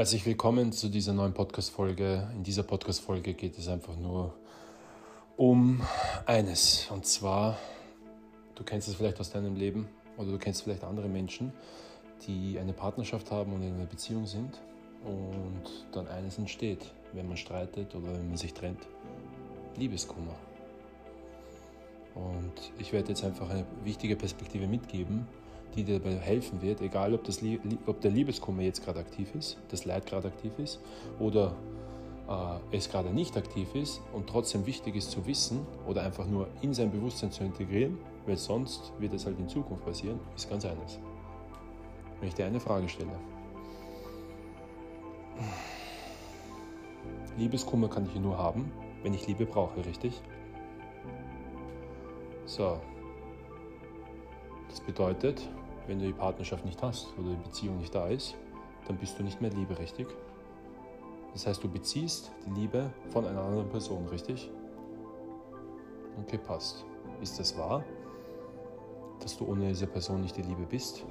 Herzlich willkommen zu dieser neuen Podcast-Folge. In dieser Podcast-Folge geht es einfach nur um eines. Und zwar, du kennst es vielleicht aus deinem Leben oder du kennst vielleicht andere Menschen, die eine Partnerschaft haben und in einer Beziehung sind und dann eines entsteht, wenn man streitet oder wenn man sich trennt. Liebeskummer. Und ich werde jetzt einfach eine wichtige Perspektive mitgeben, die dir dabei helfen wird, egal ob, das, ob der Liebeskummer jetzt gerade aktiv ist, das Leid gerade aktiv ist oder äh, es gerade nicht aktiv ist und trotzdem wichtig ist zu wissen oder einfach nur in sein Bewusstsein zu integrieren, weil sonst wird es halt in Zukunft passieren, ist ganz eines. Wenn ich dir eine Frage stelle. Liebeskummer kann ich nur haben, wenn ich Liebe brauche, richtig? So. Das bedeutet, wenn du die Partnerschaft nicht hast oder die Beziehung nicht da ist, dann bist du nicht mehr lieberechtlich. Das heißt, du beziehst die Liebe von einer anderen Person, richtig? Okay, passt. Ist das wahr, dass du ohne diese Person nicht die Liebe bist?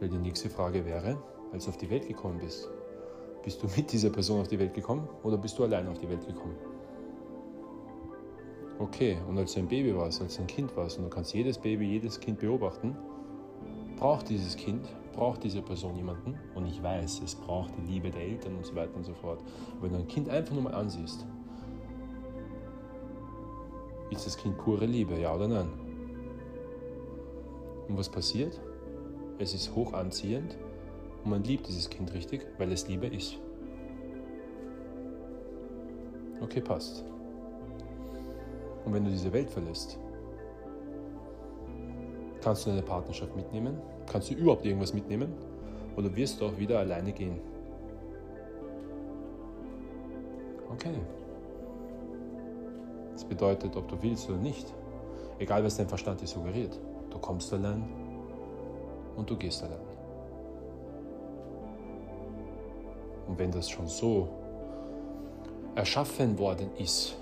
Weil die nächste Frage wäre, als du auf die Welt gekommen bist, bist du mit dieser Person auf die Welt gekommen oder bist du allein auf die Welt gekommen? Okay, und als du ein Baby warst, als du ein Kind warst und du kannst jedes Baby, jedes Kind beobachten, braucht dieses Kind, braucht diese Person jemanden und ich weiß, es braucht die Liebe der Eltern und so weiter und so fort. Aber wenn du ein Kind einfach nur mal ansiehst, ist das Kind pure Liebe, ja oder nein? Und was passiert? Es ist hoch anziehend und man liebt dieses Kind richtig, weil es Liebe ist. Okay, passt. Und wenn du diese Welt verlässt, kannst du deine Partnerschaft mitnehmen? Kannst du überhaupt irgendwas mitnehmen? Oder wirst du auch wieder alleine gehen? Okay. Das bedeutet, ob du willst oder nicht, egal was dein Verstand dir suggeriert, du kommst allein und du gehst allein. Und wenn das schon so erschaffen worden ist,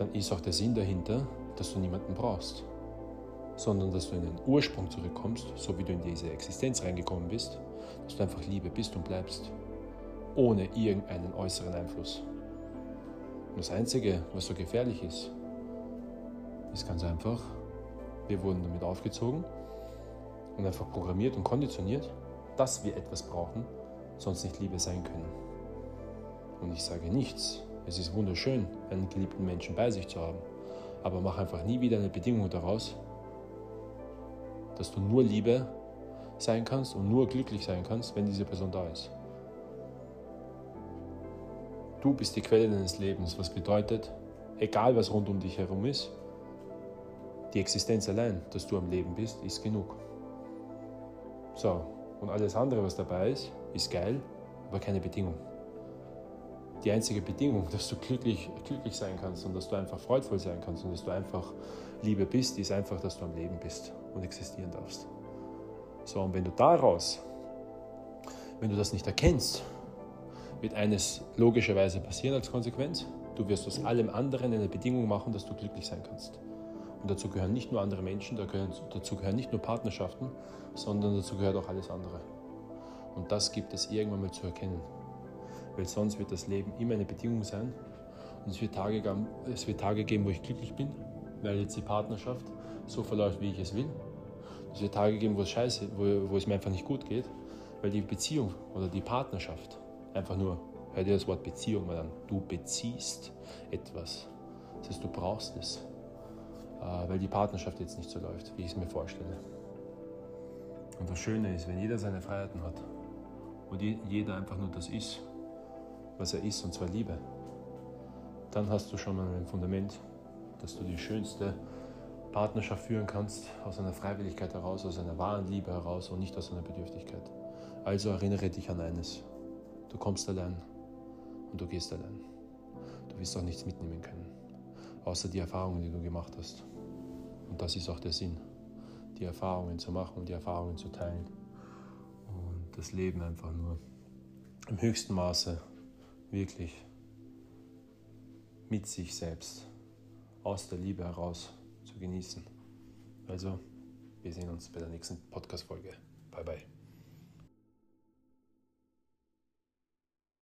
dann ist auch der Sinn dahinter, dass du niemanden brauchst, sondern dass du in den Ursprung zurückkommst, so wie du in diese Existenz reingekommen bist, dass du einfach Liebe bist und bleibst, ohne irgendeinen äußeren Einfluss. Und das Einzige, was so gefährlich ist, ist ganz einfach, wir wurden damit aufgezogen und einfach programmiert und konditioniert, dass wir etwas brauchen, sonst nicht Liebe sein können. Und ich sage nichts, es ist wunderschön, einen geliebten Menschen bei sich zu haben. Aber mach einfach nie wieder eine Bedingung daraus, dass du nur Liebe sein kannst und nur glücklich sein kannst, wenn diese Person da ist. Du bist die Quelle deines Lebens, was bedeutet, egal was rund um dich herum ist, die Existenz allein, dass du am Leben bist, ist genug. So, und alles andere, was dabei ist, ist geil, aber keine Bedingung die einzige Bedingung, dass du glücklich, glücklich sein kannst und dass du einfach freudvoll sein kannst und dass du einfach Liebe bist, ist einfach, dass du am Leben bist und existieren darfst. So, und wenn du daraus, wenn du das nicht erkennst, wird eines logischerweise passieren als Konsequenz. Du wirst aus allem anderen eine Bedingung machen, dass du glücklich sein kannst. Und dazu gehören nicht nur andere Menschen, dazu gehören nicht nur Partnerschaften, sondern dazu gehört auch alles andere. Und das gibt es irgendwann mal zu erkennen weil sonst wird das Leben immer eine Bedingung sein. Und es wird, Tage, es wird Tage geben, wo ich glücklich bin, weil jetzt die Partnerschaft so verläuft, wie ich es will. Es wird Tage geben, wo es scheiße, wo, wo es mir einfach nicht gut geht, weil die Beziehung oder die Partnerschaft einfach nur, hör dir das Wort Beziehung mal an, du beziehst etwas. Das heißt, du brauchst es, äh, weil die Partnerschaft jetzt nicht so läuft, wie ich es mir vorstelle. Und das Schöne ist, wenn jeder seine Freiheiten hat und jeder einfach nur das ist, was er ist, und zwar Liebe, dann hast du schon mal ein Fundament, dass du die schönste Partnerschaft führen kannst, aus einer Freiwilligkeit heraus, aus einer wahren Liebe heraus und nicht aus einer Bedürftigkeit. Also erinnere dich an eines. Du kommst allein und du gehst allein. Du wirst auch nichts mitnehmen können, außer die Erfahrungen, die du gemacht hast. Und das ist auch der Sinn, die Erfahrungen zu machen und die Erfahrungen zu teilen. Und das Leben einfach nur im höchsten Maße wirklich mit sich selbst aus der Liebe heraus zu genießen. Also, wir sehen uns bei der nächsten Podcast-Folge. Bye bye.